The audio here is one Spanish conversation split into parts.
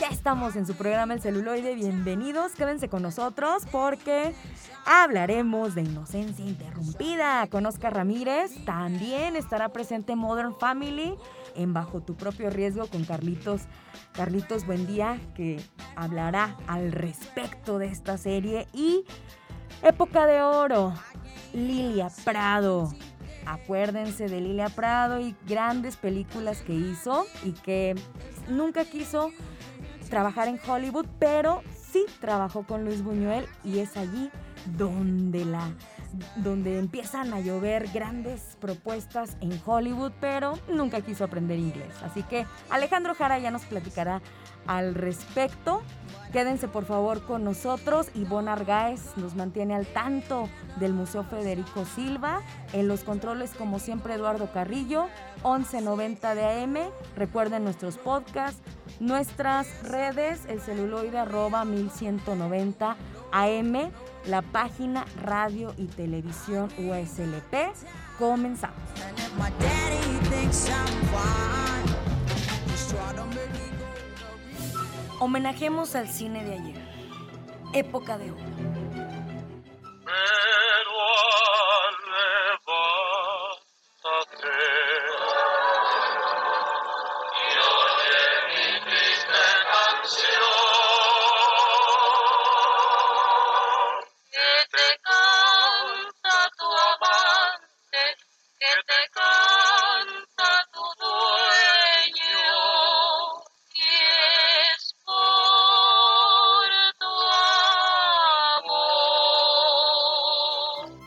Ya estamos en su programa El celuloide, bienvenidos, quédense con nosotros porque hablaremos de inocencia interrumpida. Con Oscar Ramírez, también estará presente Modern Family en Bajo tu propio riesgo con Carlitos. Carlitos, buen día, que hablará al respecto de esta serie y Época de Oro, Lilia Prado. Acuérdense de Lilia Prado y grandes películas que hizo y que nunca quiso trabajar en Hollywood, pero sí trabajó con Luis Buñuel y es allí donde la donde empiezan a llover grandes propuestas en Hollywood, pero nunca quiso aprender inglés. Así que Alejandro Jara ya nos platicará al respecto. Quédense por favor con nosotros. Ivonne Argaez nos mantiene al tanto del Museo Federico Silva. En los controles, como siempre, Eduardo Carrillo, 1190 de AM. Recuerden nuestros podcasts, nuestras redes, el celuloide arroba 1190 AM, la página radio y televisión USLP. Comenzamos. Homenajemos al cine de ayer. Época de oro.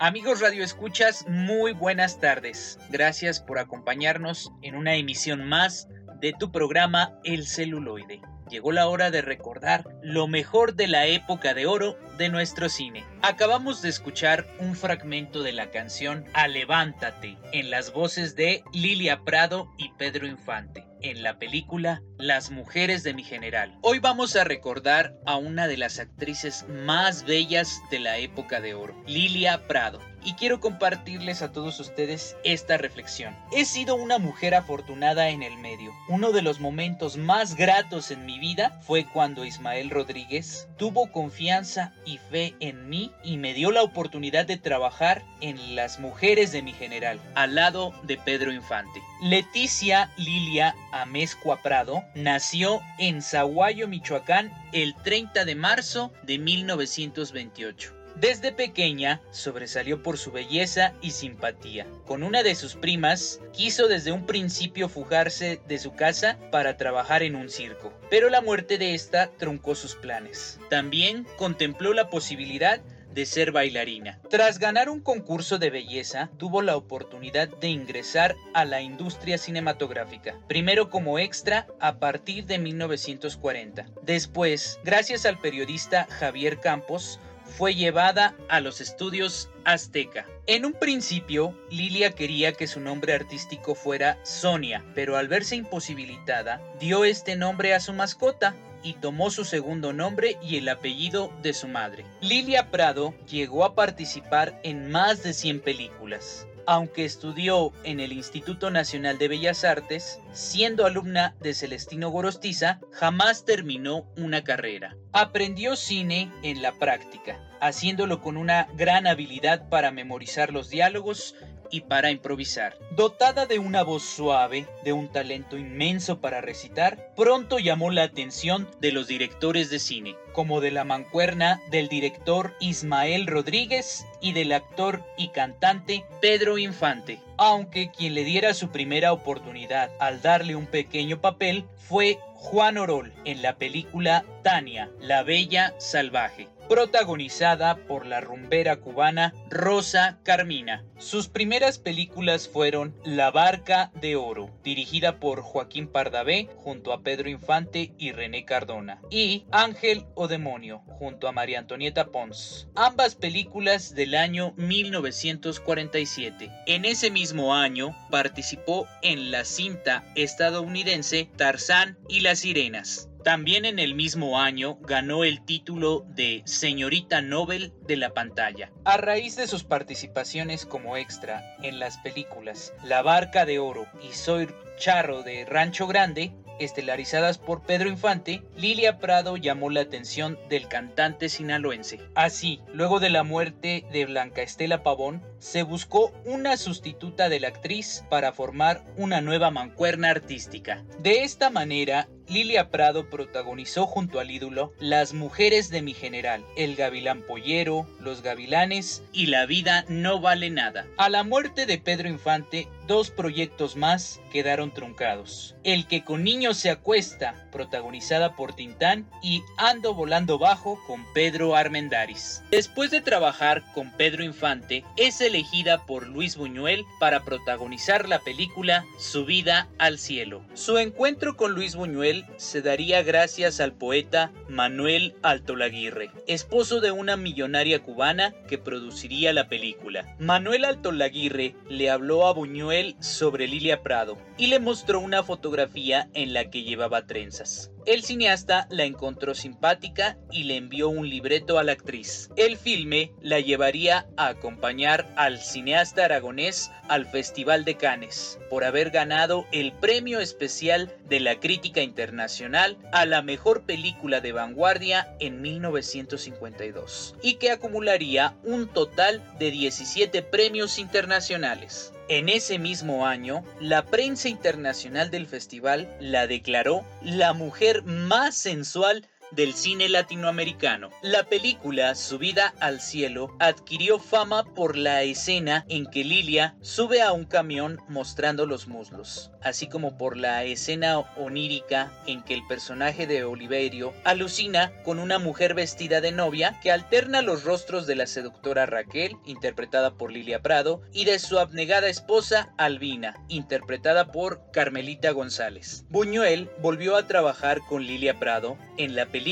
Amigos Radio Escuchas, muy buenas tardes. Gracias por acompañarnos en una emisión más de tu programa El celuloide. Llegó la hora de recordar lo mejor de la época de oro de nuestro cine. Acabamos de escuchar un fragmento de la canción Alevántate en las voces de Lilia Prado y Pedro Infante en la película Las mujeres de mi general. Hoy vamos a recordar a una de las actrices más bellas de la época de oro, Lilia Prado. Y quiero compartirles a todos ustedes esta reflexión. He sido una mujer afortunada en el medio. Uno de los momentos más gratos en mi vida fue cuando Ismael Rodríguez tuvo confianza y fe en mí y me dio la oportunidad de trabajar en Las mujeres de mi general, al lado de Pedro Infante. Leticia Lilia Amezcua Prado nació en Zaguayo, Michoacán, el 30 de marzo de 1928. Desde pequeña sobresalió por su belleza y simpatía. Con una de sus primas, quiso desde un principio fugarse de su casa para trabajar en un circo, pero la muerte de esta truncó sus planes. También contempló la posibilidad de ser bailarina. Tras ganar un concurso de belleza, tuvo la oportunidad de ingresar a la industria cinematográfica, primero como extra a partir de 1940. Después, gracias al periodista Javier Campos, fue llevada a los estudios Azteca. En un principio, Lilia quería que su nombre artístico fuera Sonia, pero al verse imposibilitada, dio este nombre a su mascota, y tomó su segundo nombre y el apellido de su madre. Lilia Prado llegó a participar en más de 100 películas. Aunque estudió en el Instituto Nacional de Bellas Artes, siendo alumna de Celestino Gorostiza, jamás terminó una carrera. Aprendió cine en la práctica, haciéndolo con una gran habilidad para memorizar los diálogos y para improvisar. Dotada de una voz suave, de un talento inmenso para recitar, pronto llamó la atención de los directores de cine, como de la mancuerna del director Ismael Rodríguez y del actor y cantante Pedro Infante, aunque quien le diera su primera oportunidad al darle un pequeño papel fue Juan Orol en la película Tania, la Bella Salvaje. Protagonizada por la rumbera cubana Rosa Carmina. Sus primeras películas fueron La Barca de Oro, dirigida por Joaquín Pardavé junto a Pedro Infante y René Cardona, y Ángel o Demonio junto a María Antonieta Pons, ambas películas del año 1947. En ese mismo año participó en la cinta estadounidense Tarzán y las Sirenas. También en el mismo año ganó el título de Señorita Nobel de la pantalla. A raíz de sus participaciones como extra en las películas La Barca de Oro y Soy Charro de Rancho Grande, estelarizadas por Pedro Infante, Lilia Prado llamó la atención del cantante sinaloense. Así, luego de la muerte de Blanca Estela Pavón, se buscó una sustituta de la actriz para formar una nueva mancuerna artística. De esta manera, Lilia Prado protagonizó junto al ídolo Las mujeres de mi general, El gavilán pollero, Los gavilanes y La vida no vale nada. A la muerte de Pedro Infante, dos proyectos más quedaron truncados. El que con niños se acuesta, protagonizada por Tintán, y Ando volando bajo con Pedro Armendáriz. Después de trabajar con Pedro Infante, es elegida por Luis Buñuel para protagonizar la película Subida al cielo. Su encuentro con Luis Buñuel se daría gracias al poeta Manuel Altolaguirre, esposo de una millonaria cubana que produciría la película. Manuel Altolaguirre le habló a Buñuel sobre Lilia Prado y le mostró una fotografía en la que llevaba trenzas. El cineasta la encontró simpática y le envió un libreto a la actriz. El filme la llevaría a acompañar al cineasta aragonés al Festival de Cannes por haber ganado el premio especial de la crítica internacional a la mejor película de vanguardia en 1952 y que acumularía un total de 17 premios internacionales. En ese mismo año, la prensa internacional del festival la declaró la mujer más sensual del cine latinoamericano. La película Subida al cielo adquirió fama por la escena en que Lilia sube a un camión mostrando los muslos, así como por la escena onírica en que el personaje de Oliverio alucina con una mujer vestida de novia que alterna los rostros de la seductora Raquel, interpretada por Lilia Prado, y de su abnegada esposa Albina, interpretada por Carmelita González. Buñuel volvió a trabajar con Lilia Prado en la película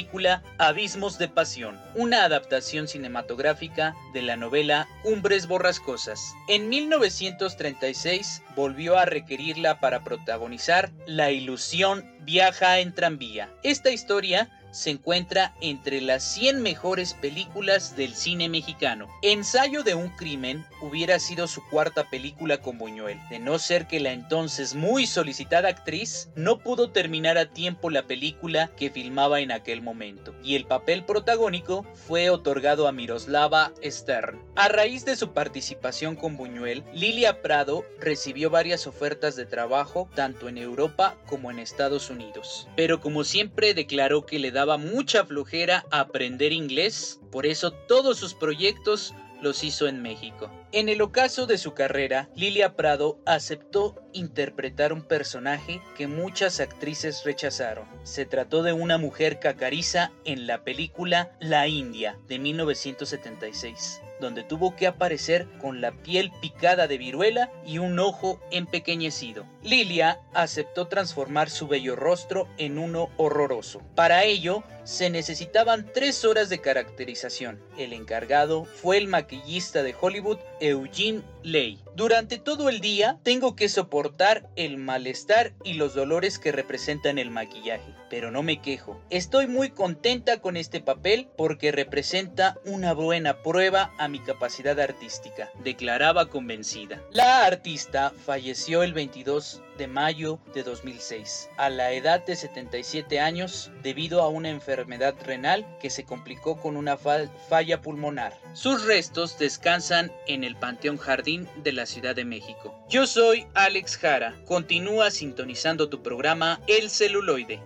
Abismos de Pasión, una adaptación cinematográfica de la novela Cumbres Borrascosas. En 1936 volvió a requerirla para protagonizar La ilusión viaja en tranvía. Esta historia se encuentra entre las 100 mejores películas del cine mexicano. Ensayo de un crimen hubiera sido su cuarta película con Buñuel, de no ser que la entonces muy solicitada actriz no pudo terminar a tiempo la película que filmaba en aquel momento, y el papel protagónico fue otorgado a Miroslava Stern. A raíz de su participación con Buñuel, Lilia Prado recibió varias ofertas de trabajo tanto en Europa como en Estados Unidos, pero como siempre declaró que le da daba mucha flojera aprender inglés, por eso todos sus proyectos los hizo en México. En el ocaso de su carrera, Lilia Prado aceptó interpretar un personaje que muchas actrices rechazaron. Se trató de una mujer cacariza en la película La India de 1976 donde tuvo que aparecer con la piel picada de viruela y un ojo empequeñecido. Lilia aceptó transformar su bello rostro en uno horroroso. Para ello, se necesitaban tres horas de caracterización. El encargado fue el maquillista de Hollywood, Eugene Ley. Durante todo el día tengo que soportar el malestar y los dolores que representan el maquillaje, pero no me quejo. Estoy muy contenta con este papel porque representa una buena prueba a mi capacidad artística, declaraba convencida. La artista falleció el 22 de mayo de 2006, a la edad de 77 años, debido a una enfermedad renal que se complicó con una falla pulmonar. Sus restos descansan en el Panteón Jardín de la Ciudad de México. Yo soy Alex Jara. Continúa sintonizando tu programa El celuloide.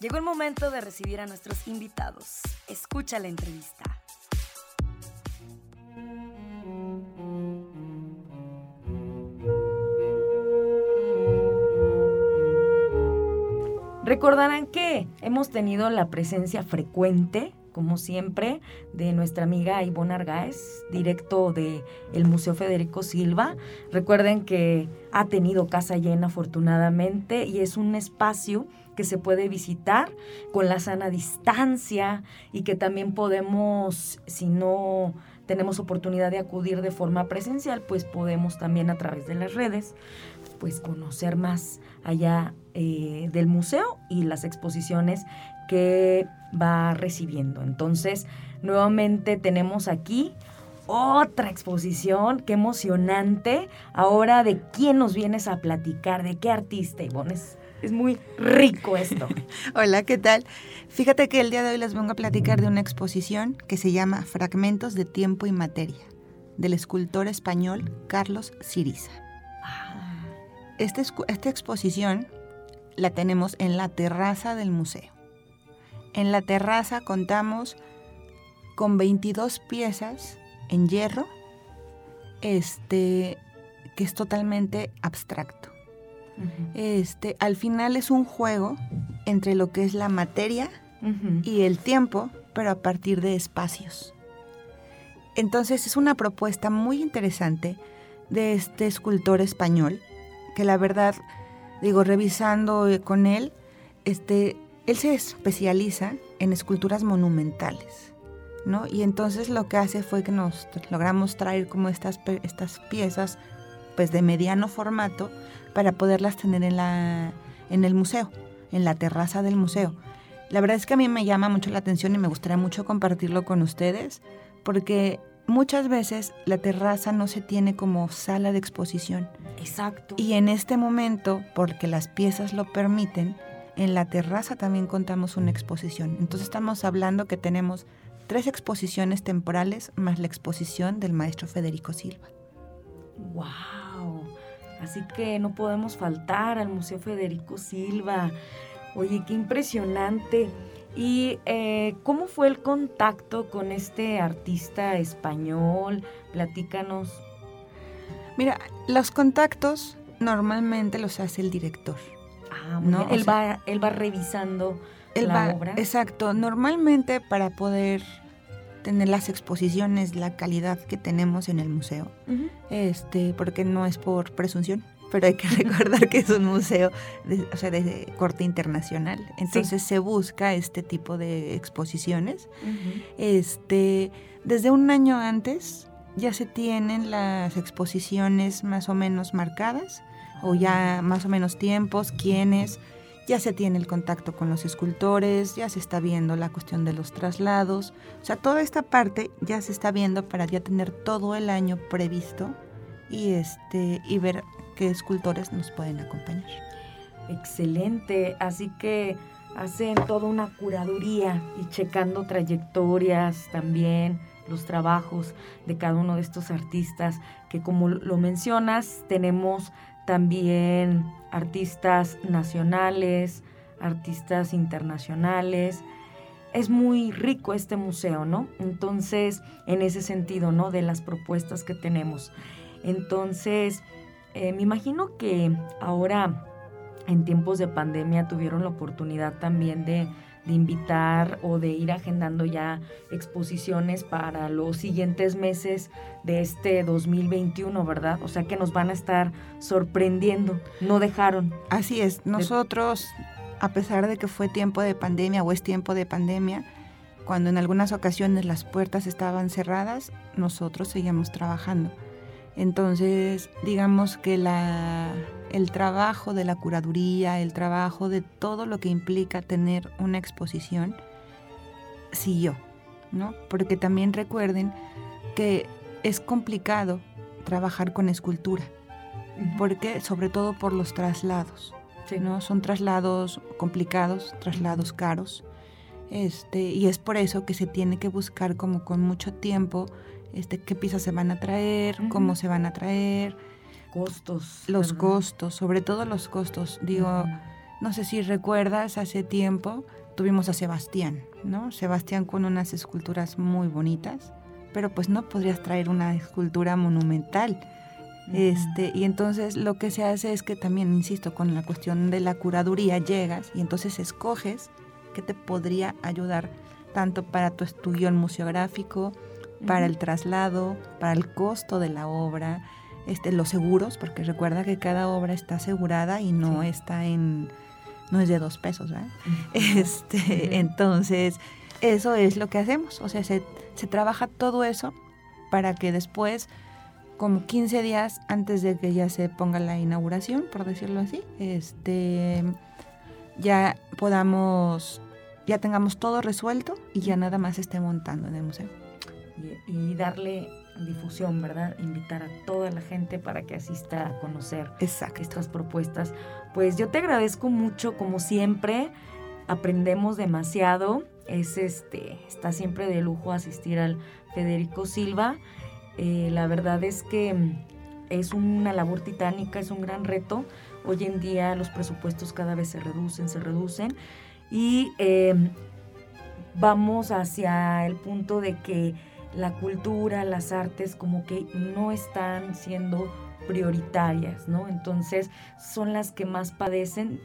Llegó el momento de recibir a nuestros invitados. Escucha la entrevista. Recordarán que hemos tenido la presencia frecuente como siempre, de nuestra amiga Ivonne Argaez, directo del el Museo Federico Silva. Recuerden que ha tenido casa llena afortunadamente y es un espacio que se puede visitar con la sana distancia y que también podemos, si no tenemos oportunidad de acudir de forma presencial, pues podemos también a través de las redes, pues conocer más allá eh, del museo y las exposiciones que va recibiendo. Entonces, nuevamente tenemos aquí otra exposición, qué emocionante. Ahora, ¿de quién nos vienes a platicar? ¿De qué artista, Ivonne? Es, es muy rico esto. Hola, ¿qué tal? Fíjate que el día de hoy les vengo a platicar de una exposición que se llama Fragmentos de Tiempo y Materia, del escultor español Carlos Siriza. Ah. Este esta exposición la tenemos en la terraza del museo. En la terraza contamos con 22 piezas en hierro, este, que es totalmente abstracto. Este, al final es un juego entre lo que es la materia y el tiempo, pero a partir de espacios. Entonces es una propuesta muy interesante de este escultor español, que la verdad, digo, revisando con él, este, él se especializa en esculturas monumentales, ¿no? Y entonces lo que hace fue que nos logramos traer como estas, estas piezas pues de mediano formato para poderlas tener en, la, en el museo, en la terraza del museo. La verdad es que a mí me llama mucho la atención y me gustaría mucho compartirlo con ustedes porque muchas veces la terraza no se tiene como sala de exposición. Exacto. Y en este momento, porque las piezas lo permiten, en la terraza también contamos una exposición. Entonces estamos hablando que tenemos tres exposiciones temporales más la exposición del maestro Federico Silva. ¡Wow! Así que no podemos faltar al Museo Federico Silva. Oye, qué impresionante. ¿Y eh, cómo fue el contacto con este artista español? Platícanos. Mira, los contactos normalmente los hace el director. Ah, ¿no? Él, va, él va revisando la obra. Exacto. Normalmente para poder tener las exposiciones, la calidad que tenemos en el museo, este, porque no es por presunción, pero hay que recordar que es un museo de, o sea, de corte internacional. Entonces se busca este tipo de exposiciones. Este, desde un año antes ya se tienen las exposiciones más o menos marcadas o ya más o menos tiempos, quiénes, ya se tiene el contacto con los escultores, ya se está viendo la cuestión de los traslados, o sea, toda esta parte ya se está viendo para ya tener todo el año previsto y este y ver escultores nos pueden acompañar. Excelente, así que hacen toda una curaduría y checando trayectorias también los trabajos de cada uno de estos artistas que como lo mencionas tenemos también artistas nacionales, artistas internacionales. Es muy rico este museo, ¿no? Entonces, en ese sentido, ¿no? De las propuestas que tenemos. Entonces, eh, me imagino que ahora, en tiempos de pandemia, tuvieron la oportunidad también de de invitar o de ir agendando ya exposiciones para los siguientes meses de este 2021, ¿verdad? O sea que nos van a estar sorprendiendo, no dejaron. Así es, nosotros, a pesar de que fue tiempo de pandemia o es tiempo de pandemia, cuando en algunas ocasiones las puertas estaban cerradas, nosotros seguíamos trabajando. Entonces, digamos que la, el trabajo de la curaduría, el trabajo de todo lo que implica tener una exposición, siguió, ¿no? Porque también recuerden que es complicado trabajar con escultura, porque sobre todo por los traslados, ¿no? Son traslados complicados, traslados caros, este, y es por eso que se tiene que buscar como con mucho tiempo este, qué piezas se van a traer, cómo se van a traer. Costos. Los costos, sobre todo los costos. Digo, no sé si recuerdas, hace tiempo tuvimos a Sebastián, ¿no? Sebastián con unas esculturas muy bonitas, pero pues no podrías traer una escultura monumental. Este, y entonces lo que se hace es que también, insisto, con la cuestión de la curaduría llegas y entonces escoges qué te podría ayudar tanto para tu estudio museográfico, para el traslado, para el costo de la obra, este, los seguros, porque recuerda que cada obra está asegurada y no está en, no es de dos pesos, ¿verdad? Este, entonces, eso es lo que hacemos, o sea, se, se trabaja todo eso para que después como 15 días antes de que ya se ponga la inauguración, por decirlo así, este, ya podamos, ya tengamos todo resuelto y ya nada más esté montando en el museo. Y, darle difusión, ¿verdad? Invitar a toda la gente para que asista a conocer estas propuestas. Pues yo te agradezco mucho, como siempre, aprendemos demasiado. Es este, está siempre de lujo asistir al Federico Silva. Eh, la verdad es que es una labor titánica, es un gran reto. Hoy en día los presupuestos cada vez se reducen, se reducen y em, vamos hacia el punto de que la cultura, las artes como que no están siendo prioritarias, ¿no? Entonces son las que más padecen.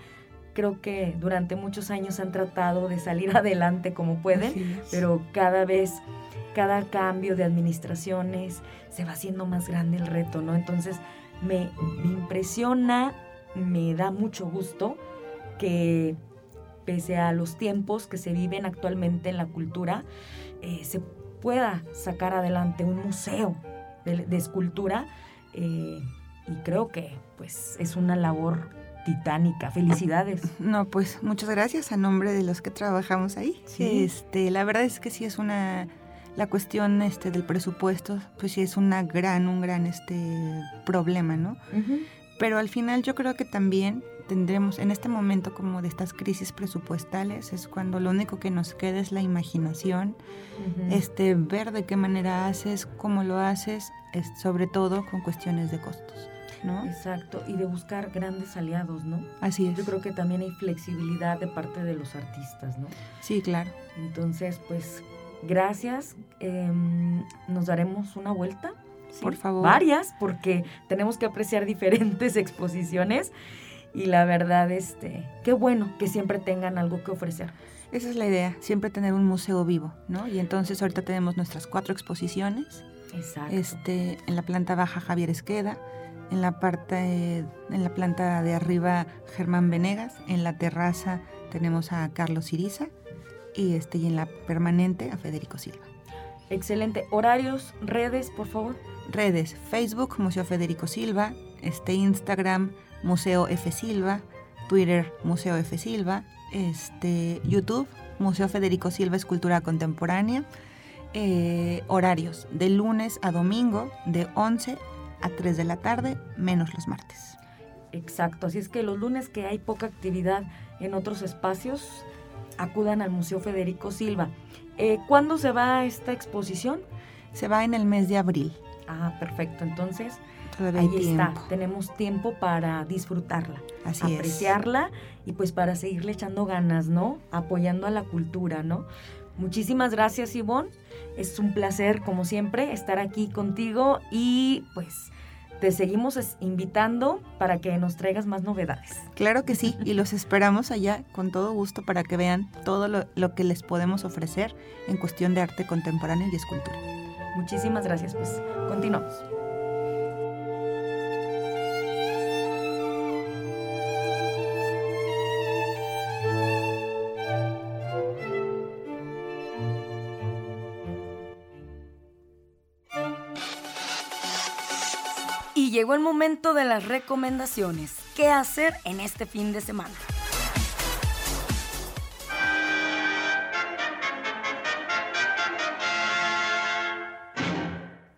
Creo que durante muchos años han tratado de salir adelante como pueden, pero cada vez cada cambio de administraciones se va haciendo más grande el reto, ¿no? Entonces me, impresiona, me da mucho gusto que pese a los tiempos que se viven actualmente en la cultura, eh, se pueda sacar adelante un museo de, escultura eh, y creo que pues es una labor titánica. Felicidades. No, pues muchas gracias a nombre de los que trabajamos ahí. Este, la verdad es que sí es una la cuestión este, del presupuesto, pues sí es una gran, un gran este, problema, ¿no? Pero al final yo creo que también tendremos, en este momento como de estas crisis presupuestales, es cuando lo único que nos queda es la imaginación, este, ver de qué manera haces, cómo lo haces, sobre todo con cuestiones de costos. ¿No? Exacto, y de buscar grandes aliados, ¿no? Así es. Yo creo que también hay flexibilidad de parte de los artistas, ¿no? Sí, claro. Entonces, pues Gracias. Em, nos daremos una vuelta. Por favor. Varias, porque tenemos que apreciar diferentes exposiciones. Y la verdad, este, qué bueno que siempre tengan algo que ofrecer. Esa es la idea, siempre tener un museo vivo, ¿no? Y entonces ahorita tenemos nuestras cuatro exposiciones. Exacto. Este, en la planta baja Javier Esqueda, en la parte en la planta de arriba Germán Venegas, en la terraza tenemos a Carlos Iriza y, este, y en la permanente a Federico Silva. Excelente. Horarios, redes, por favor. Redes, Facebook, Museo Federico Silva, este, Instagram, Museo F. Silva, Twitter, Museo F. Silva, este, YouTube, Museo Federico Silva Escultura Contemporánea. Eh, horarios, de lunes a domingo, de 11 a 3 de la tarde, menos los martes. Exacto, así es que los lunes que hay poca actividad en otros espacios, acudan al Museo Federico Silva. Eh, ¿Cuándo se va esta exposición? Se va en el mes de abril. Ah, perfecto. Entonces, ahí está. Tenemos tiempo para disfrutarla, Así apreciarla y pues para seguirle echando ganas, ¿no? Apoyando a la cultura, ¿no? Muchísimas gracias, Ivonne. Es un placer, como siempre, estar aquí contigo y pues te seguimos invitando para que nos traigas más novedades. Claro que sí, y los esperamos allá con todo gusto para que vean todo lo, lo, que les podemos ofrecer en cuestión de arte contemporáneo y escultura. Muchísimas gracias, pues continuamos. Llegó el momento de las recomendaciones. ¿Qué hacer en este fin de semana?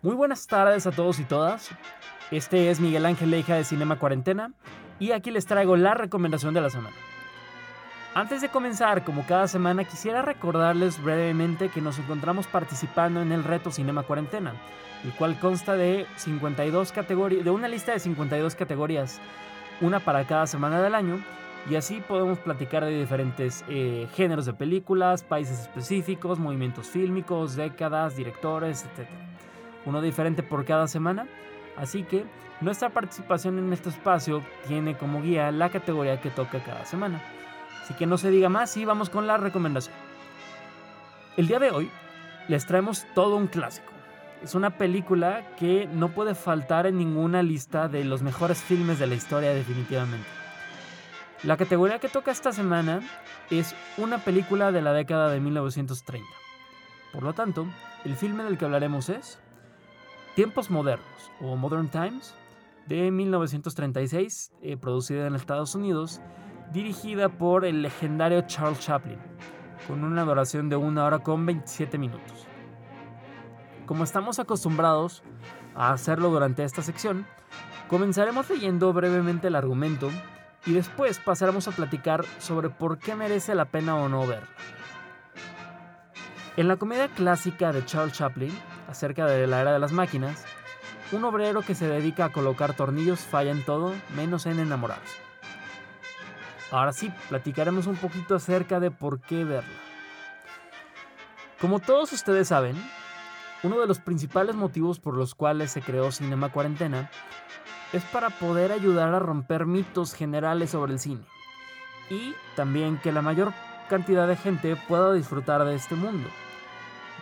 Muy buenas tardes a todos y todas. Este es Miguel Ángel Leija de Cinema Cuarentena y aquí les traigo la recomendación de la semana. Antes de comenzar, como cada semana, quisiera recordarles brevemente que nos encontramos participando en el reto Cinema Cuarentena, el cual consta de 52 categorías, de una lista de 52 categorías, una para cada semana del año, y así podemos platicar de diferentes eh, géneros de películas, países específicos, movimientos fílmicos, décadas, directores, etc. Uno diferente por cada semana. Así que nuestra participación en este espacio tiene como guía la categoría que toca cada semana. Así que no se diga más y vamos con la recomendación. El día de hoy les traemos todo un clásico. Es una película que no puede faltar en ninguna lista de los mejores filmes de la historia definitivamente. La categoría que toca esta semana es una película de la década de 1930. Por lo tanto, el filme del que hablaremos es Tiempos Modernos o Modern Times de 1936, eh, producida en Estados Unidos, dirigida por el legendario Charles Chaplin, con una duración de una hora con 27 minutos. Como estamos acostumbrados a hacerlo durante esta sección, comenzaremos leyendo brevemente el argumento y después pasaremos a platicar sobre por qué merece la pena o no verla. En la comedia clásica de Charles Chaplin, acerca de la era de las máquinas, un obrero que se dedica a colocar tornillos falla en todo menos en enamorarse. Ahora sí, platicaremos un poquito acerca de por qué verla. Como todos ustedes saben, uno de los principales motivos por los cuales se creó Cinema Cuarentena es para poder ayudar a romper mitos generales sobre el cine y también que la mayor cantidad de gente pueda disfrutar de este mundo.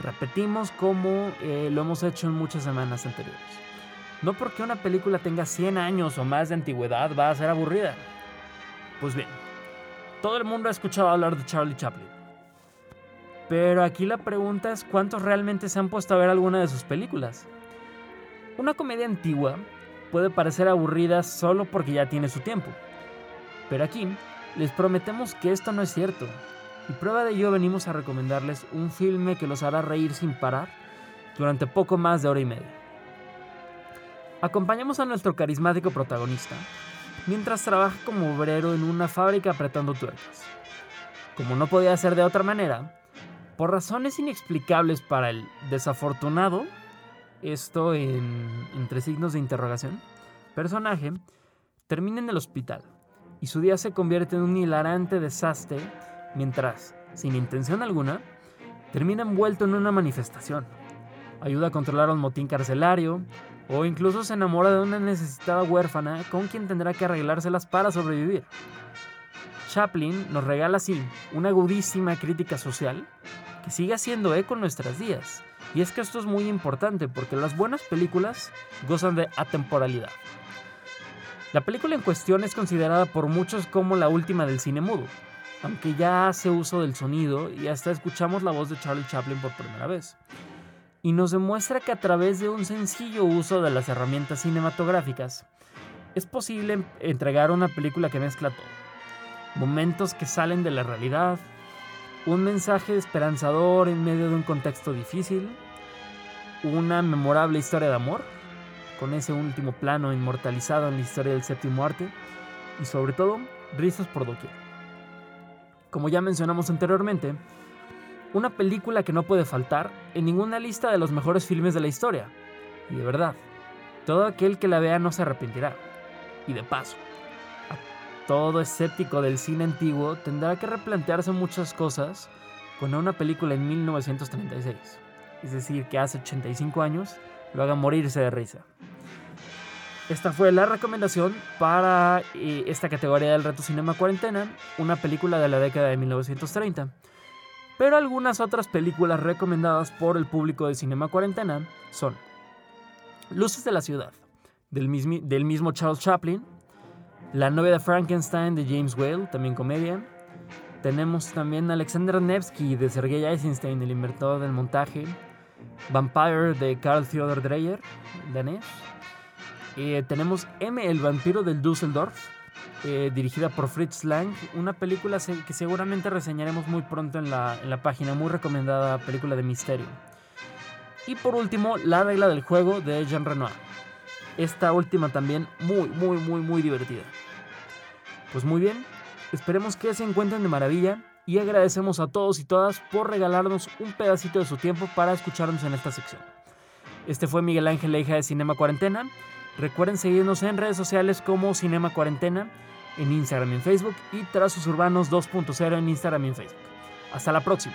Repetimos como eh, lo hemos hecho en muchas semanas anteriores. No porque una película tenga 100 años o más de antigüedad va a ser aburrida. Pues bien, todo el mundo ha escuchado hablar de Charlie Chaplin. Pero aquí la pregunta es cuántos realmente se han puesto a ver alguna de sus películas. Una comedia antigua puede parecer aburrida solo porque ya tiene su tiempo. Pero aquí les prometemos que esto no es cierto. Y prueba de ello venimos a recomendarles un filme que los hará reír sin parar durante poco más de hora y media. Acompañamos a nuestro carismático protagonista mientras trabaja como obrero en una fábrica apretando tuercas. Como no podía ser de otra manera, por razones inexplicables para el desafortunado, esto entre signos de interrogación, personaje termina en el hospital y su día se convierte en un hilarante desastre mientras, sin intención alguna, termina envuelto en una manifestación. Ayuda a controlar un motín carcelario o incluso se enamora de una necesitada huérfana con quien tendrá que arreglárselas para sobrevivir. Chaplin nos regala así una agudísima crítica social sigue haciendo eco en nuestras días y es que esto es muy importante porque las buenas películas gozan de atemporalidad. La película en cuestión es considerada por muchos como la última del cine mudo, aunque ya hace uso del sonido y hasta escuchamos la voz de Charlie Chaplin por primera vez. Y nos demuestra que a través de un sencillo uso de las herramientas cinematográficas, es posible entregar una película que mezcla todo. Momentos que salen de la realidad, un mensaje esperanzador en medio de un contexto difícil, una memorable historia de amor, con ese último plano inmortalizado en la historia del séptimo arte, y sobre todo, risas por doquier. Como ya mencionamos anteriormente, una película que no puede faltar en ninguna lista de los mejores filmes de la historia. Y de verdad, todo aquel que la vea no se arrepentirá. Y de paso, todo escéptico del cine antiguo tendrá que replantearse muchas cosas con una película en 1936. Es decir, que hace 85 años lo haga morirse de risa. Esta fue la recomendación para eh, esta categoría del reto Cinema Cuarentena, una película de la década de 1930. Pero algunas otras películas recomendadas por el público de Cinema Cuarentena son Luces de la Ciudad, del mismo Charles Chaplin, la novia de Frankenstein de James Whale, también comedia. Tenemos también Alexander Nevsky de Sergei Eisenstein, el inventor del montaje. Vampire de Carl Theodor Dreyer, danés. Eh, tenemos M, el vampiro del Düsseldorf, eh, dirigida por Fritz Lang, una película que seguramente reseñaremos muy pronto en la, en la página, muy recomendada película de misterio. Y por último, La regla del juego de Jean Renoir esta última también muy, muy, muy, muy divertida. Pues muy bien, esperemos que se encuentren de maravilla y agradecemos a todos y todas por regalarnos un pedacito de su tiempo para escucharnos en esta sección. Este fue Miguel Ángel, la hija de Cinema Cuarentena. Recuerden seguirnos en redes sociales como Cinema Cuarentena, en Instagram y en Facebook y Trazos Urbanos 2.0 en Instagram y en Facebook. Hasta la próxima.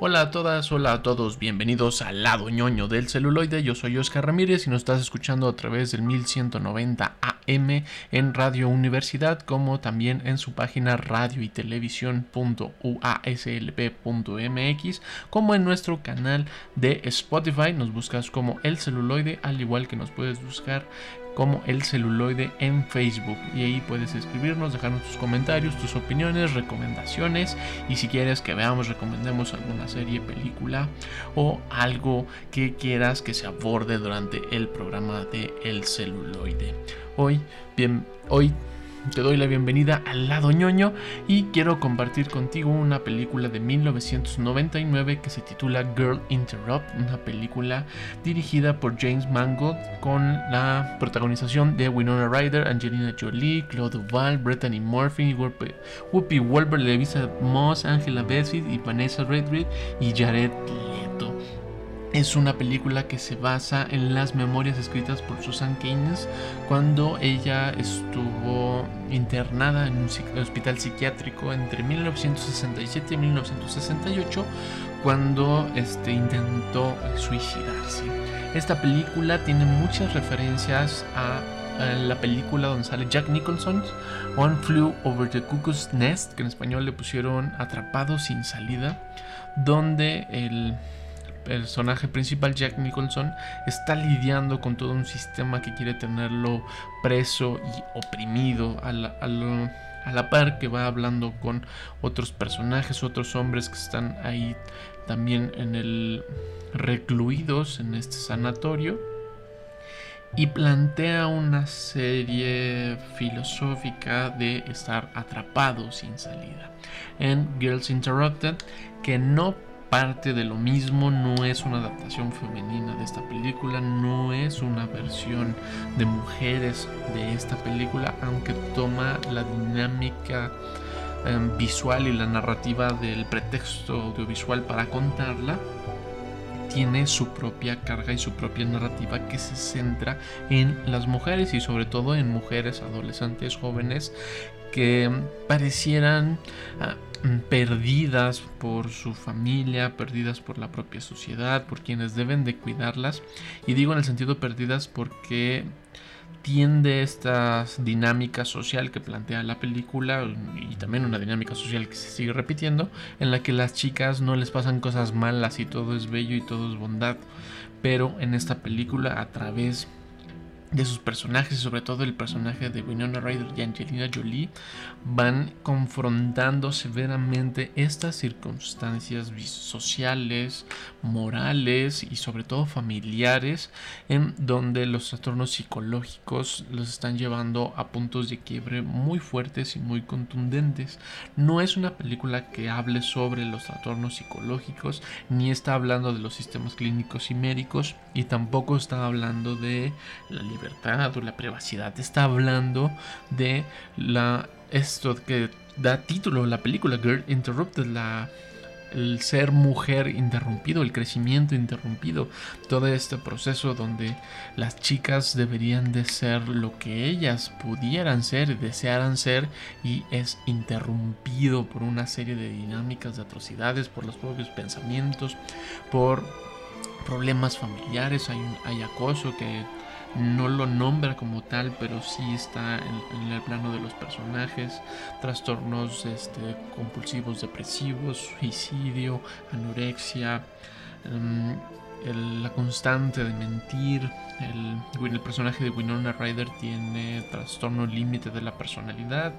Hola a todas, hola a todos, bienvenidos al lado ñoño del celuloide. Yo soy Oscar Ramírez y nos estás escuchando a través del 1190 AM en Radio Universidad, como también en su página radio y como en nuestro canal de Spotify. Nos buscas como el celuloide, al igual que nos puedes buscar como el celuloide en Facebook. Y ahí puedes escribirnos, dejarnos tus comentarios, tus opiniones, recomendaciones. Y si quieres que veamos, recomendemos alguna serie, película o algo que quieras que se aborde durante el programa de El celuloide. Hoy, bien, hoy te doy la bienvenida al lado ñoño y quiero compartir contigo una película de 1999 que se titula Girl Interrupt, una película dirigida por James Mangold con la protagonización de Winona Ryder, Angelina Jolie, Claude Duval, Brittany Murphy, Whoopi Wolver, Levisa Moss, Angela Bassett y Vanessa Redgrave y Jared. Es una película que se basa en las memorias escritas por Susan Keynes cuando ella estuvo internada en un hospital psiquiátrico entre 1967 y 1968 cuando este, intentó suicidarse. Esta película tiene muchas referencias a, la película donde sale Jack Nicholson, One Flew Over the Cuckoo's Nest, que en español le pusieron Atrapado sin salida, donde el personaje principal, Jack Nicholson, está lidiando con todo un sistema que quiere tenerlo preso y oprimido a la, par que va hablando con otros personajes, otros hombres que están ahí también en el recluidos en este sanatorio. Y plantea una serie filosófica de estar atrapado sin salida. En Girls Interrupted que no parte de lo mismo, no es una adaptación femenina de esta película, no es una versión de mujeres de esta película, aunque toma la dinámica em, visual y la narrativa del pretexto audiovisual para contarla tiene su propia carga y su propia narrativa que se centra en las mujeres y sobre todo en mujeres adolescentes jóvenes que parecieran ah, perdidas por su familia, perdidas por la propia sociedad, por quienes deben de cuidarlas. Y digo en el sentido perdidas porque tiende esta dinámica social que plantea la película y también una dinámica social que se sigue repitiendo en la que las chicas no les pasan cosas malas y todo es bello y todo es bondad pero en esta película a través de sus personajes, sobre todo el personaje de Winona Ryder y Angelina Jolie, van confrontando severamente estas circunstancias sociales, morales y sobre todo familiares, en donde los trastornos psicológicos los están llevando a puntos de quiebre muy fuertes y muy contundentes. No es una película que hable sobre los trastornos psicológicos, ni está hablando de los sistemas clínicos y médicos, y tampoco está hablando de la libertad o la privacidad. Está hablando de la esto que da título a la película Girl Interrupted, la el ser mujer interrumpido, el crecimiento interrumpido, todo este proceso donde las chicas deberían de ser lo que ellas pudieran ser, desearan ser y es interrumpido por una serie de dinámicas de atrocidades, por los propios pensamientos, por problemas familiares, hay, hay acoso que no lo nombra como tal, pero sí está en, el plano de los personajes, trastornos este, compulsivos depresivos, suicidio, anorexia, em, la constante de mentir, el, el, personaje de Winona Ryder tiene trastorno límite de la personalidad.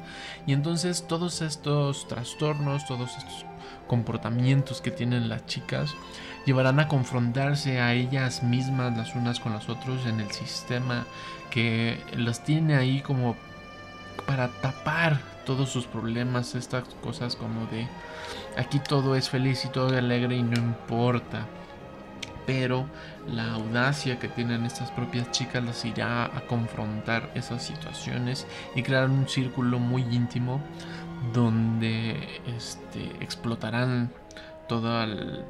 Y entonces todos estos trastornos, todos estos comportamientos que tienen las chicas llevarán a confrontarse a ellas mismas las unas con las otras en el sistema que las tiene ahí como para tapar todos sus problemas, estas cosas como de aquí todo es feliz y todo es alegre y no importa. Pero la audacia que tienen estas propias chicas las irá a confrontar esas situaciones y crear un círculo muy íntimo donde este, explotarán todo el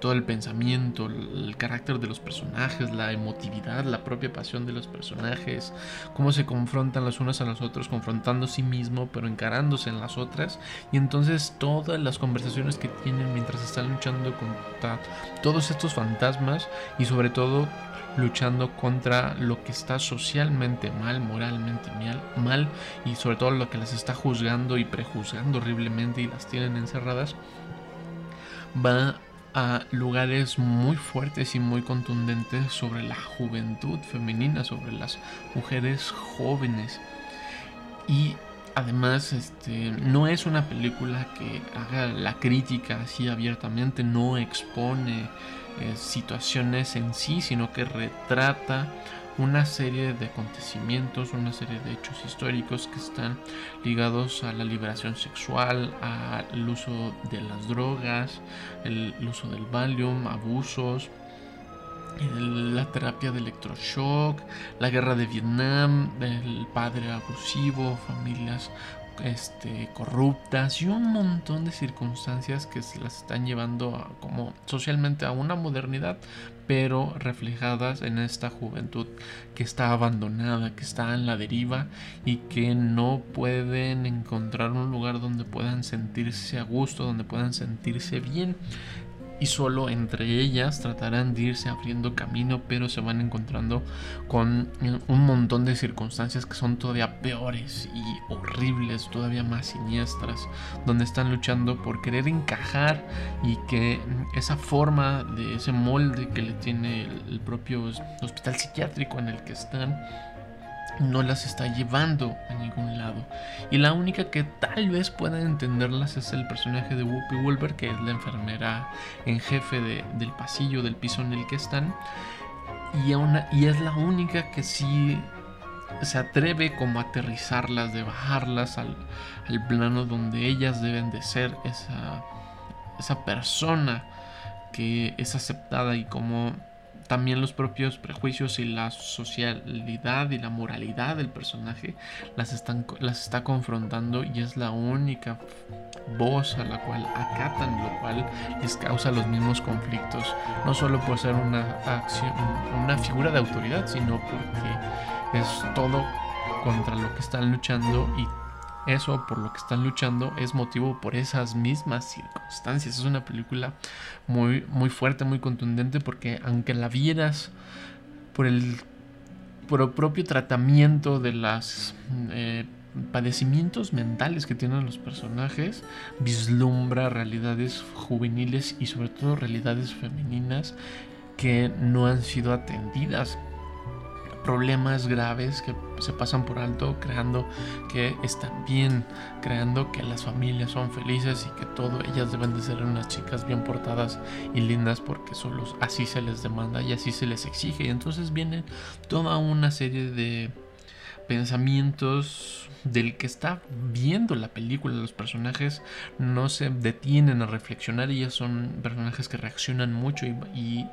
todo el pensamiento, el carácter de los personajes, la emotividad, la propia pasión de los personajes, cómo se confrontan los unos a los otros, confrontando a sí mismo, pero encarándose en las otras. Y entonces todas las conversaciones que tienen mientras están luchando contra todos estos fantasmas y sobre todo luchando contra lo que está socialmente mal, moralmente mal, y sobre todo lo que las está juzgando y prejuzgando horriblemente y las tienen encerradas, va a lugares muy fuertes y muy contundentes sobre la juventud femenina, sobre las mujeres jóvenes. Y además, este, no es una película que haga la crítica así abiertamente, no expone eh, situaciones en sí, sino que retrata una serie de acontecimientos, una serie de hechos históricos que están ligados a la liberación sexual, al uso de las drogas, el, uso del Valium, abusos, la terapia de electroshock, la guerra de Vietnam, el padre abusivo, familias este, corruptas y un montón de circunstancias que se las están llevando como socialmente a una modernidad, pero reflejadas en esta juventud que está abandonada, que está en la deriva y que no pueden encontrar un lugar donde puedan sentirse a gusto, donde puedan sentirse bien y solo entre ellas tratarán de irse abriendo camino, pero se van encontrando con un montón de circunstancias que son todavía peores y horribles, todavía más siniestras, donde están luchando por querer encajar y que esa forma de ese molde que le tiene el, propio hospital psiquiátrico en el que están, no las está llevando a ningún lado. Y la única que tal vez pueda entenderlas es el personaje de Whoopi Wolver, que es la enfermera en jefe del pasillo, del piso en el que están. Y, y es la única que sí se atreve como a aterrizarlas, de bajarlas al, al plano donde ellas deben de ser esa, esa persona que es aceptada y como también los propios prejuicios y la socialidad y la moralidad del personaje las, están, las está confrontando y es la única voz a la cual acatan, lo cual les causa los mismos conflictos, no solo por ser una acción, una figura de autoridad, sino porque es todo contra lo que están luchando y eso por lo que están luchando es motivo por esas mismas circunstancias. Es una película muy, muy fuerte, muy contundente, porque aunque la vieras por el, por el propio tratamiento de los eh, padecimientos mentales que tienen los personajes, vislumbra realidades juveniles y sobre todo realidades femeninas que no han sido atendidas problemas graves que se pasan por alto, creando que están bien, creando que las familias son felices y que todo ellas deben de ser unas chicas bien portadas y lindas porque solo así se les demanda y así se les exige. Y entonces viene toda una serie de pensamientos del que está viendo la película. Los personajes no se detienen a reflexionar, ellas son personajes que reaccionan mucho y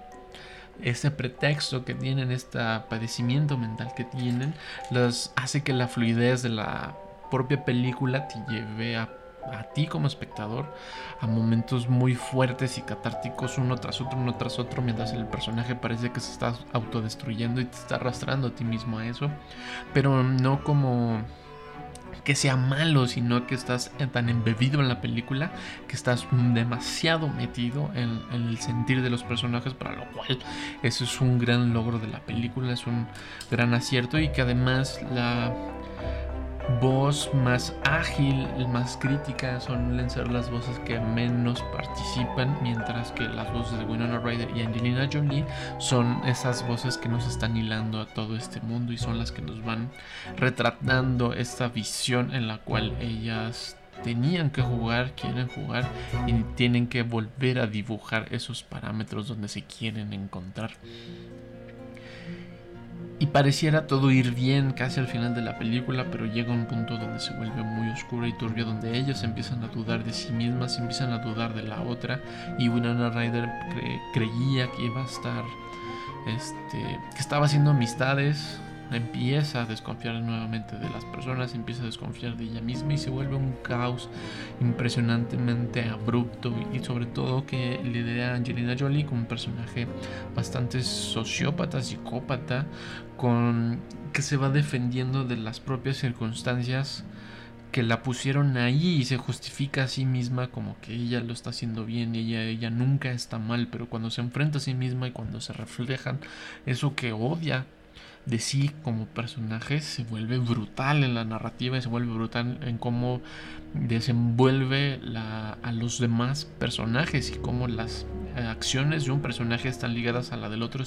ese pretexto que tienen, este padecimiento mental que tienen, los hace que la fluidez de la propia película te lleve a, a, ti como espectador a momentos muy fuertes y catárticos uno tras otro, uno tras otro, mientras el personaje parece que se está autodestruyendo y te está arrastrando a ti mismo a eso, pero no como que sea malo, sino que estás tan embebido en la película que estás demasiado metido en, el sentir de los personajes, para lo cual eso es un gran logro de la película, es un gran acierto y que además la voz más ágil, más crítica, suelen ser las voces que menos participan, mientras que las voces de Winona Ryder y Angelina Jolie son esas voces que nos están hilando a todo este mundo y son las que nos van retratando esta visión en la cual ellas tenían que jugar, quieren jugar y tienen que volver a dibujar esos parámetros donde se quieren encontrar. Y pareciera todo ir bien casi al final de la película, pero llega un punto donde se vuelve muy oscuro y turbio, donde ellos empiezan a dudar de sí mismas, empiezan a dudar de la otra. Y Winona Ryder creía que iba a estar, este, que estaba haciendo amistades empieza a desconfiar nuevamente de las personas, empieza a desconfiar de ella misma y se vuelve un caos impresionantemente abrupto y sobre todo que le a Angelina Jolie como un personaje bastante sociópata, psicópata, con que se va defendiendo de las propias circunstancias que la pusieron ahí y se justifica a sí misma como que ella lo está haciendo bien ella, ella nunca está mal, pero cuando se enfrenta a sí misma y cuando se reflejan eso que odia de sí como personaje se vuelve brutal en la narrativa y se vuelve brutal en cómo desenvuelve a los demás personajes y cómo las eh, acciones de un personaje están ligadas a la del otro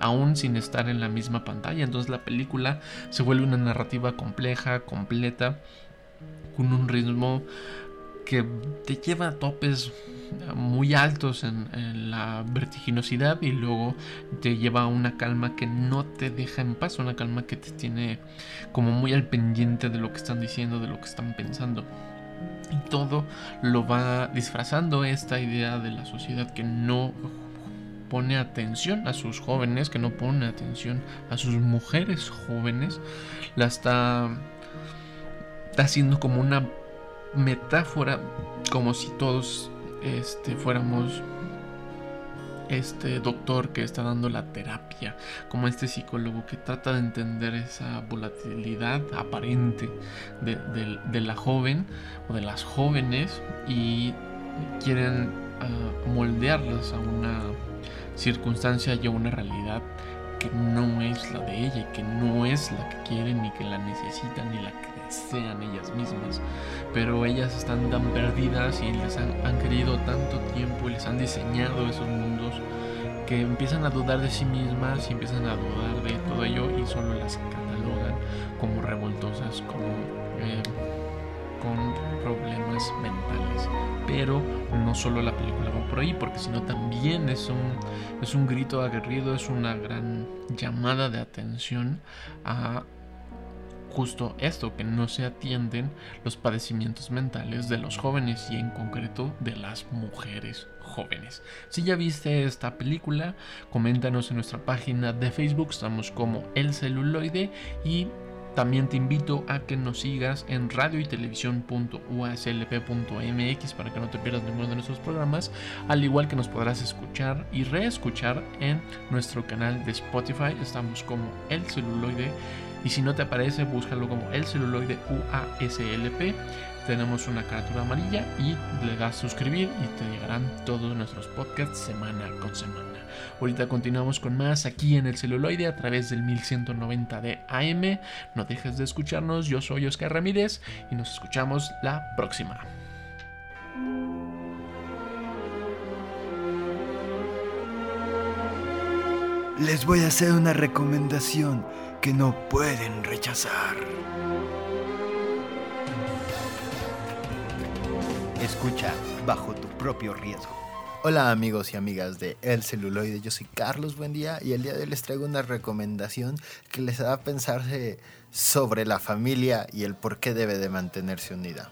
aún sin estar en la misma pantalla. Entonces la película se vuelve una narrativa compleja, completa, con un ritmo que te lleva a topes muy altos en, la vertiginosidad y luego te lleva a una calma que no te deja en paz, una calma que te tiene como muy al pendiente de lo que están diciendo, de lo que están pensando. Y todo lo va disfrazando esta idea de la sociedad que no pone atención a sus jóvenes, que no pone atención a sus mujeres jóvenes, la está, está haciendo como una metáfora como si todos este, fuéramos este doctor que está dando la terapia, como este psicólogo que trata de entender esa volatilidad aparente de, la joven o de las jóvenes y quieren uh, moldearlas a una circunstancia y a una realidad que no es la de ella y que no es la que quieren ni que la necesitan ni la que sean ellas mismas. Pero ellas están tan perdidas y les han, querido tanto tiempo y les han diseñado esos mundos que empiezan a dudar de sí mismas y empiezan a dudar de todo ello y solo las catalogan como revoltosas, como eh, con problemas mentales. Pero no solo la película va por ahí, porque sino también es un, es un grito aguerrido, es una gran llamada de atención a justo esto, que no se atienden los padecimientos mentales de los jóvenes y en concreto de las mujeres jóvenes. Si ya viste esta película, coméntanos en nuestra página de Facebook, estamos como El Celuloide y también te invito a que nos sigas en radio y televisión.uslp.mx para que no te pierdas ninguno de nuestros programas, al igual que nos podrás escuchar y reescuchar en nuestro canal de Spotify. Estamos como El Celuloide y si no te aparece, búscalo como el celuloide UASLP. Tenemos una carátula amarilla y le das suscribir y te llegarán todos nuestros podcasts semana con semana. Ahorita continuamos con más aquí en el celuloide a través del 1190 de AM. No dejes de escucharnos, yo soy Oscar Ramírez y nos escuchamos la próxima. Les voy a hacer una recomendación que no pueden rechazar. Escucha bajo tu propio riesgo. Hola amigos y amigas de El Celuloide, yo soy Carlos Buendía y el día de hoy les traigo una recomendación que les hará pensar sobre la familia y el por qué debe de mantenerse unida.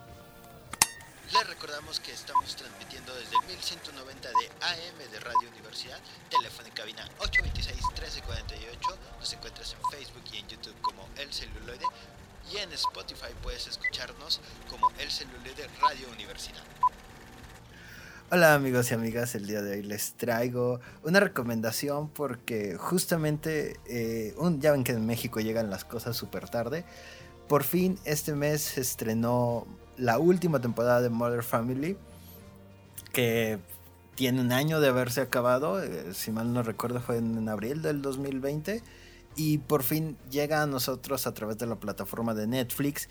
Les recordamos que estamos transmitiendo desde 1190 de AM de Radio Universidad, teléfono en cabina 826-1348, nos encuentras en Facebook y en YouTube como El Celuloide y en Spotify puedes escucharnos como El Celuloide Radio Universidad. Hola amigos y amigas, el día de hoy les traigo una recomendación porque justamente, eh, ya ven que en México llegan las cosas súper tarde, por fin este mes se estrenó la última temporada de Mother Family, que tiene un año de haberse acabado, eh, si mal no recuerdo fue en, abril del 2020, y por fin llega a nosotros a través de la plataforma de Netflix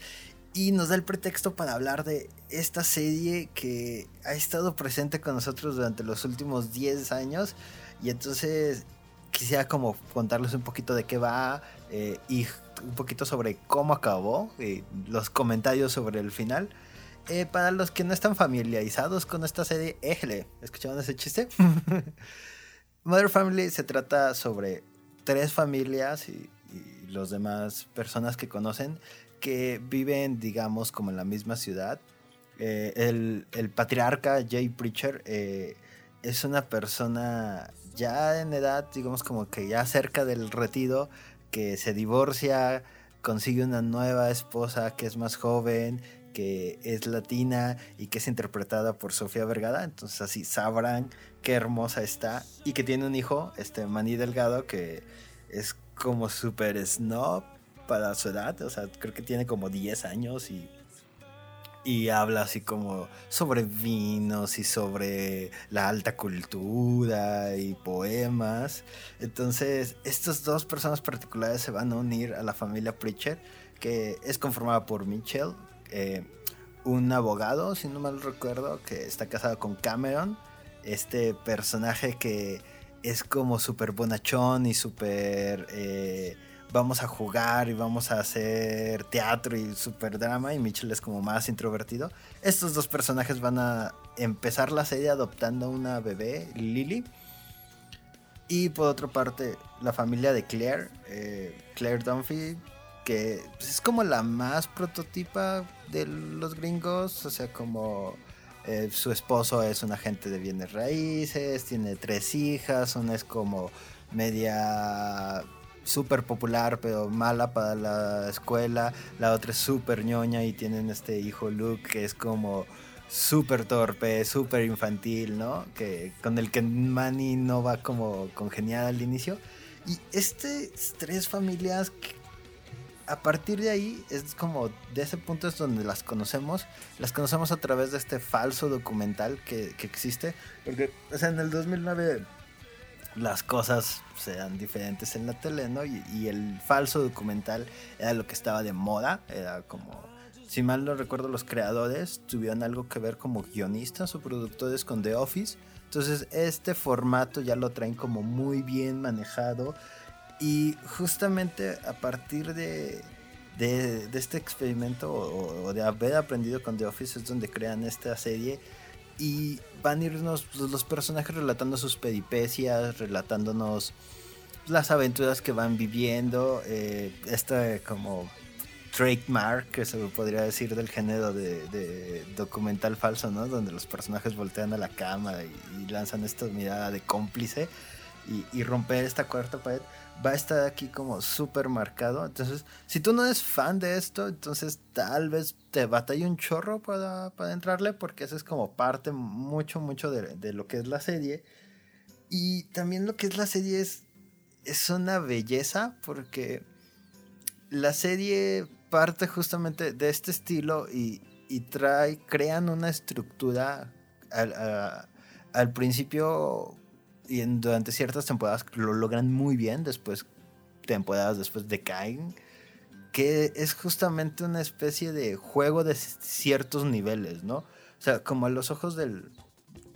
y nos da el pretexto para hablar de esta serie que ha estado presente con nosotros durante los últimos 10 años y entonces quisiera como contarles un poquito de qué va eh, y un poquito sobre cómo acabó, y los comentarios sobre el final. Eh, para los que no están familiarizados con esta serie, éjele, ¿escucharon ese chiste? Mother Family se trata sobre tres familias y, los demás personas que conocen que viven, digamos, como en la misma ciudad. Eh, el, el, patriarca Jay Preacher eh, es una persona ya en edad, digamos como que ya cerca del retiro, que se divorcia, consigue una nueva esposa que es más joven, que es latina y que es interpretada por Sofía Vergara. Entonces así sabrán qué hermosa está y que tiene un hijo, este Maní Delgado, que es como súper snob para su edad. O sea, creo que tiene como 10 años y y habla así como sobre vinos y sobre la alta cultura y poemas. Entonces, estas dos personas particulares se van a unir a la familia Pritchard, que es conformada por Mitchell, eh, un abogado, si no mal recuerdo, que está casado con Cameron, este personaje que es como súper bonachón y súper... Eh, vamos a jugar y vamos a hacer teatro y super drama y Mitchell es como más introvertido. Estos dos personajes van a empezar la serie adoptando una bebé, Lily. Y por otra parte, la familia de Claire, eh, Claire Dunphy, que es como la más prototipa de los gringos, o sea, como eh, su esposo es un agente de bienes raíces, tiene tres hijas, una es como media súper popular pero mala para la escuela, la otra es súper ñoña y tienen este hijo Luke que es como súper torpe, súper infantil, ¿no? Que, con el que Manny no va como congeniar al inicio. Y estas tres familias, a partir de ahí, es como de ese punto es donde las conocemos. Las conocemos a través de este falso documental que, que existe. Porque, o sea, en el 2009 las cosas sean diferentes en la tele, ¿no? Y, el falso documental era lo que estaba de moda, era como, si mal no recuerdo, los creadores tuvieron algo que ver como guionistas o productores con The Office, entonces este formato ya lo traen como muy bien manejado y justamente a partir de, de, este experimento o, de haber aprendido con The Office es donde crean esta serie y van a irnos los personajes relatando sus peripecias, relatándonos las aventuras que van viviendo, eh, este como trademark que se podría decir del género de, documental falso, ¿no? Donde los personajes voltean a la cama y, lanzan esta mirada de cómplice y, y romper esta cuarta pared va a estar aquí como súper marcado. Entonces, si tú no eres fan de esto, entonces tal vez te batalla un chorro para, para entrarle, porque eso es como parte mucho, mucho de, de, lo que es la serie. Y también lo que es la serie es, es una belleza, porque la serie parte justamente de este estilo y, y trae, crean una estructura al, al principio y durante ciertas temporadas lo logran muy bien, después temporadas después decaen, que es justamente una especie de juego de ciertos niveles, ¿no? O sea, como a los ojos del,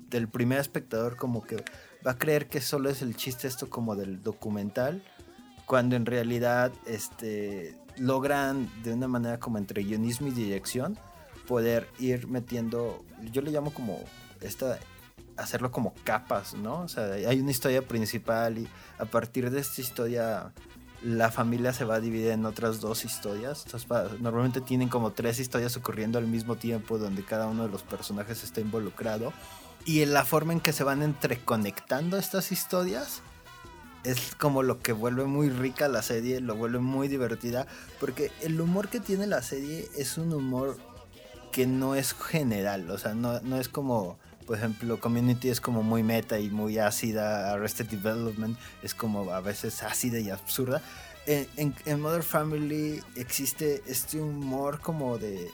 del primer espectador como que va a creer que solo es el chiste esto como del documental, cuando en realidad este, logran de una manera como entre guionismo y dirección poder ir metiendo, yo le llamo como esta hacerlo como capas, ¿no? O sea, hay una historia principal y a partir de esta historia la familia se va a dividir en otras dos historias. normalmente tienen como tres historias ocurriendo al mismo tiempo donde cada uno de los personajes está involucrado. Y en la forma en que se van entreconectando estas historias es como lo que vuelve muy rica la serie, lo vuelve muy divertida, porque el humor que tiene la serie es un humor que no es general, o sea, no, no es como por ejemplo, Community es como muy meta y muy ácida, Arrested Development es como a veces ácida y absurda. En, Mother Family existe este humor como de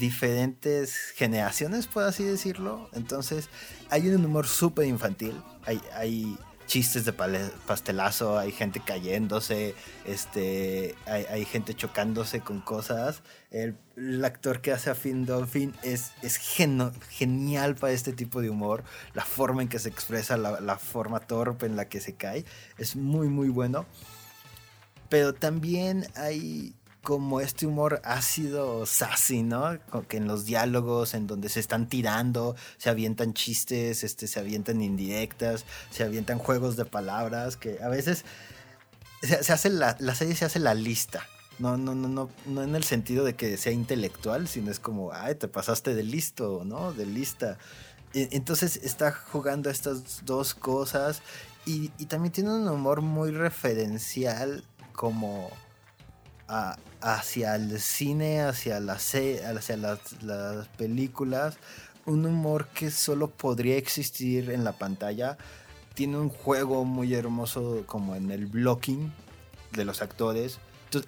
diferentes generaciones, por así decirlo. Entonces, hay un humor súper infantil. Hay, hay chistes de pastelazo, hay gente cayéndose, este, hay, gente chocándose con cosas. El, actor que hace a Finn Dolphin es, es genial para este tipo de humor. La forma en que se expresa, la, la forma torpe en la que se cae, es muy, muy bueno. Pero también hay como este humor ácido, sassy, ¿no? Que en los diálogos, en donde se están tirando, se avientan chistes, este, se avientan indirectas, se avientan juegos de palabras, que a veces se, hace la, la, serie se hace la lista. No, no, no, no, no en el sentido de que sea intelectual, sino es como, ay, te pasaste de listo, ¿no? De lista. E, entonces está jugando estas dos cosas y, y también tiene un humor muy referencial como hacia el cine, hacia, la hacia las, las películas, un humor que solo podría existir en la pantalla. Tiene un juego muy hermoso como en el blocking de los actores.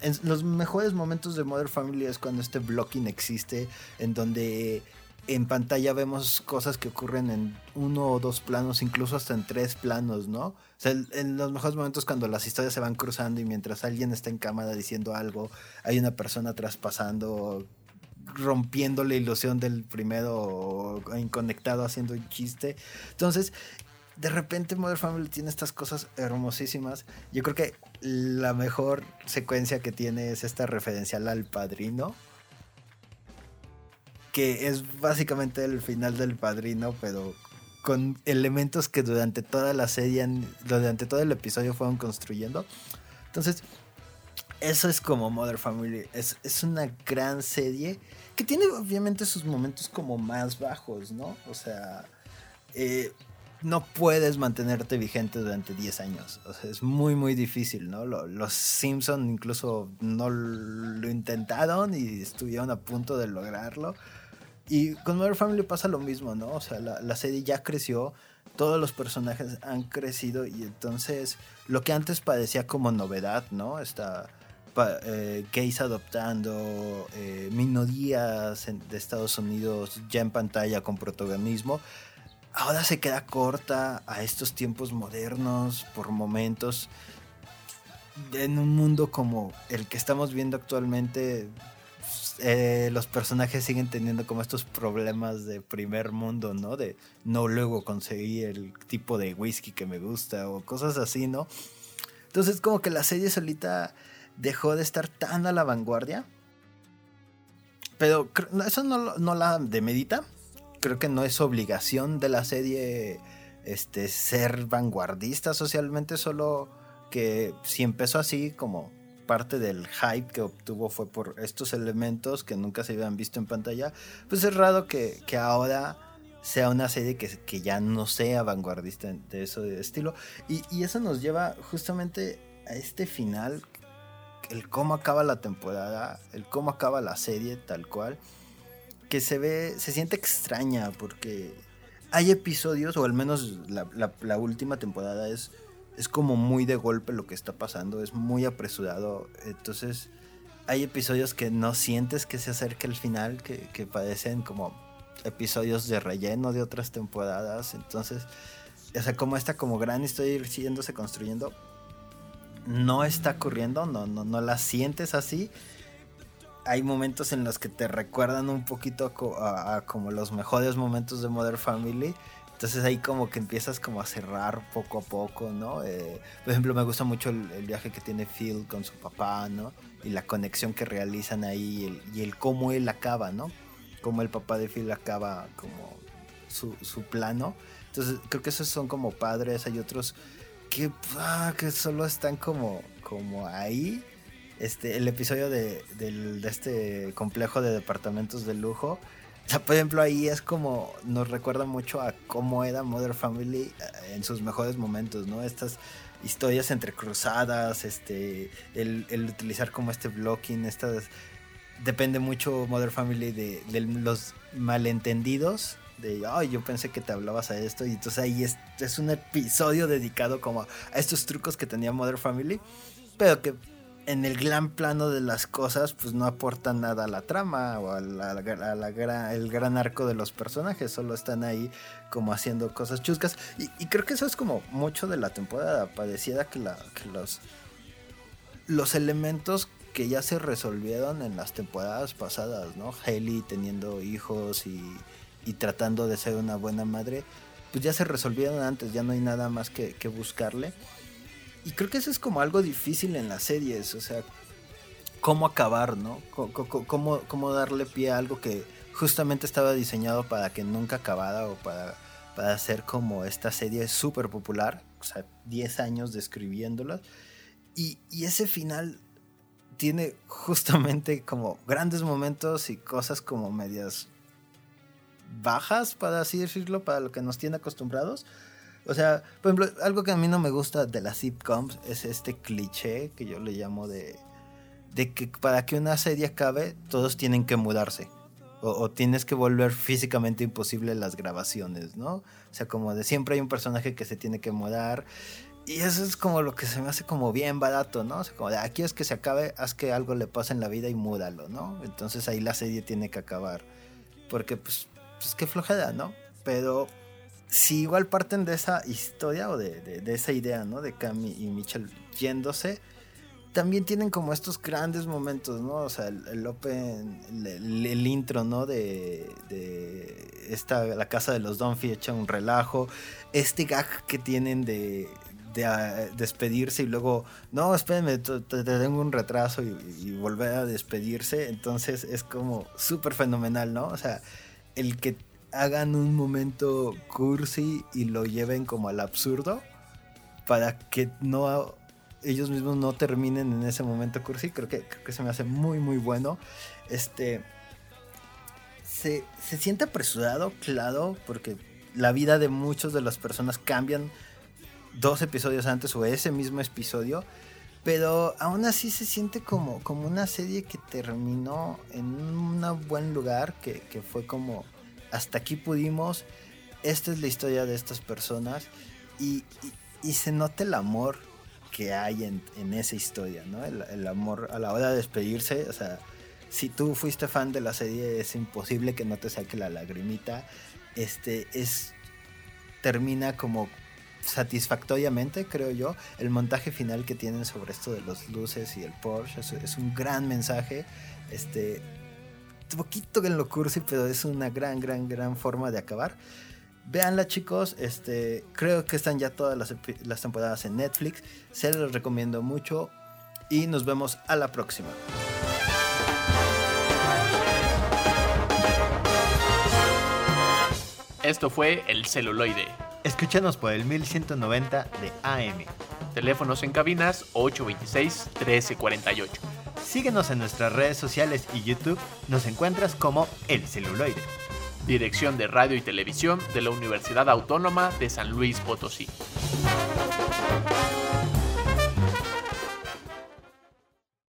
en los mejores momentos de Mother Family es cuando este blocking existe, en donde en pantalla vemos cosas que ocurren en uno o dos planos, incluso hasta en tres planos, ¿no? O sea, en los mejores momentos cuando las historias se van cruzando y mientras alguien está en cámara diciendo algo, hay una persona traspasando, rompiendo la ilusión del primero o inconectado haciendo un chiste. Entonces, de repente Mother Family tiene estas cosas hermosísimas. Yo creo que la mejor secuencia que tiene es esta referencial al padrino que es básicamente el final del padrino, pero con elementos que durante toda la serie, durante todo el episodio fueron construyendo. Entonces, eso es como Mother Family. Es, es una gran serie que tiene obviamente sus momentos como más bajos, ¿no? O sea, eh, no puedes mantenerte vigente durante 10 años. O sea, es muy, muy difícil, ¿no? Los Simpson incluso no lo intentaron y estuvieron a punto de lograrlo. Y con Mother Family pasa lo mismo, ¿no? O sea, la, serie ya creció, todos los personajes han crecido y entonces lo que antes parecía como novedad, ¿no? Está eh, gays adoptando, eh, minorías de Estados Unidos ya en pantalla con protagonismo, ahora se queda corta a estos tiempos modernos por momentos. En un mundo como el que estamos viendo actualmente, eh, los personajes siguen teniendo como estos problemas de primer mundo, ¿no? De no luego conseguir el tipo de whisky que me gusta o cosas así, ¿no? Entonces como que la serie solita dejó de estar tan a la vanguardia. Pero eso no, no la demedita. Creo que no es obligación de la serie este, ser vanguardista socialmente, solo que si empezó así como parte del hype que obtuvo fue por estos elementos que nunca se habían visto en pantalla, pues es raro que, ahora sea una serie que, que, ya no sea vanguardista de eso de estilo. Y, y, eso nos lleva justamente a este final, el cómo acaba la temporada, el cómo acaba la serie tal cual, que se ve, se siente extraña porque hay episodios, o al menos la, la última temporada es es como muy de golpe lo que está pasando, es muy apresurado. Entonces hay episodios que no sientes que se acerca el final, que, que parecen como episodios de relleno de otras temporadas. Entonces, o sea, como esta como gran historia siguiéndose construyendo, no está ocurriendo, no, no, no la sientes así. Hay momentos en los que te recuerdan un poquito a como los mejores momentos de Mother Family entonces ahí como que empiezas como a cerrar poco a poco, ¿no? Eh, por ejemplo, me gusta mucho el, viaje que tiene Phil con su papá, ¿no? Y la conexión que realizan ahí y el, cómo él acaba, ¿no? Cómo el papá de Phil acaba como su, su plano. Entonces creo que esos son como padres, hay otros que, ah, que solo están como, como ahí. Este, el episodio de, de este complejo de departamentos de lujo o sea, por ejemplo, ahí es como nos recuerda mucho a cómo era Mother Family eh, en sus mejores momentos, ¿no? Estas historias entrecruzadas, este, el, utilizar como este blocking, estas... Depende mucho Mother Family de, los malentendidos, de, ay, yo pensé que te hablabas a esto, y entonces ahí es, es un episodio dedicado como a estos trucos que tenía Mother Family, pero que en el gran plano de las cosas, pues no aportan nada a la trama o a el gran arco de los personajes, solo están ahí como haciendo cosas chuscas. Y, creo que eso es como mucho de la temporada. Pareciera que, la, que los, los elementos que ya se resolvieron en las temporadas pasadas, ¿no? Haley teniendo hijos y, y tratando de ser una buena madre, pues ya se resolvieron antes, ya no hay nada más que buscarle. Y creo que eso es como algo difícil en las series, o sea, cómo acabar, ¿no? Cómo, cómo, darle pie a algo que justamente estaba diseñado para que nunca acabara o para, para hacer como esta serie súper popular, o sea, 10 años describiéndola. Y, y ese final tiene justamente como grandes momentos y cosas como medias bajas, para así decirlo, para lo que nos tiene acostumbrados O sea, por ejemplo, algo que a mí no me gusta de las sitcoms es este cliché que yo le llamo de, de que para que una serie acabe, todos tienen que mudarse. O, tienes que volver físicamente imposible las grabaciones, ¿no? O sea, como de siempre hay un personaje que se tiene que mudar. Y eso es como lo que se me hace como bien barato, ¿no? O sea, como de aquí es que se acabe, haz que algo le pase en la vida y múdalo, ¿no? Entonces ahí la serie tiene que acabar. Porque, pues, pues qué flojera, ¿no? Pero si igual parten de esa historia o de, de, esa idea, ¿no? De Cami y Mitchell yéndose, también tienen como estos grandes momentos, ¿no? O sea, el, open, el, intro, ¿no? De, de esta, la casa de los Dunphy echa un relajo, este gag que tienen de, de uh, despedirse y luego, no, espérenme, te tengo un retraso y, y, volver a despedirse, entonces es como súper fenomenal, ¿no? O sea, el que hagan un momento cursi y lo lleven como al absurdo para que no ellos mismos no terminen en ese momento cursi, creo que, creo que se me hace muy, muy bueno. Este. Se, se siente apresurado, claro, porque la vida de muchas de las personas cambian dos episodios antes o ese mismo episodio, pero aún así se siente como, como una serie que terminó en un buen lugar, que, que fue como hasta aquí pudimos, esta es la historia de estas personas y, se nota el amor que hay en, en esa historia, ¿no? El, amor a la hora de despedirse, o sea, si tú fuiste fan de la serie es imposible que no te saque la lagrimita, este es termina como satisfactoriamente, creo yo, el montaje final que tienen sobre esto de las luces y el Porsche es un gran mensaje, este poquito en lo cursi, pero es una gran, gran, gran forma de acabar. Veanla chicos, este, creo que están ya todas las, las temporadas en Netflix, se los recomiendo mucho y nos vemos a la próxima. Esto fue El Celuloide. Escúchanos por el 1190 de AM. Teléfonos en cabinas 826-1348. Síguenos en nuestras redes sociales y YouTube, nos encuentras como El Celuloide. Dirección de Radio y Televisión de la Universidad Autónoma de San Luis Potosí.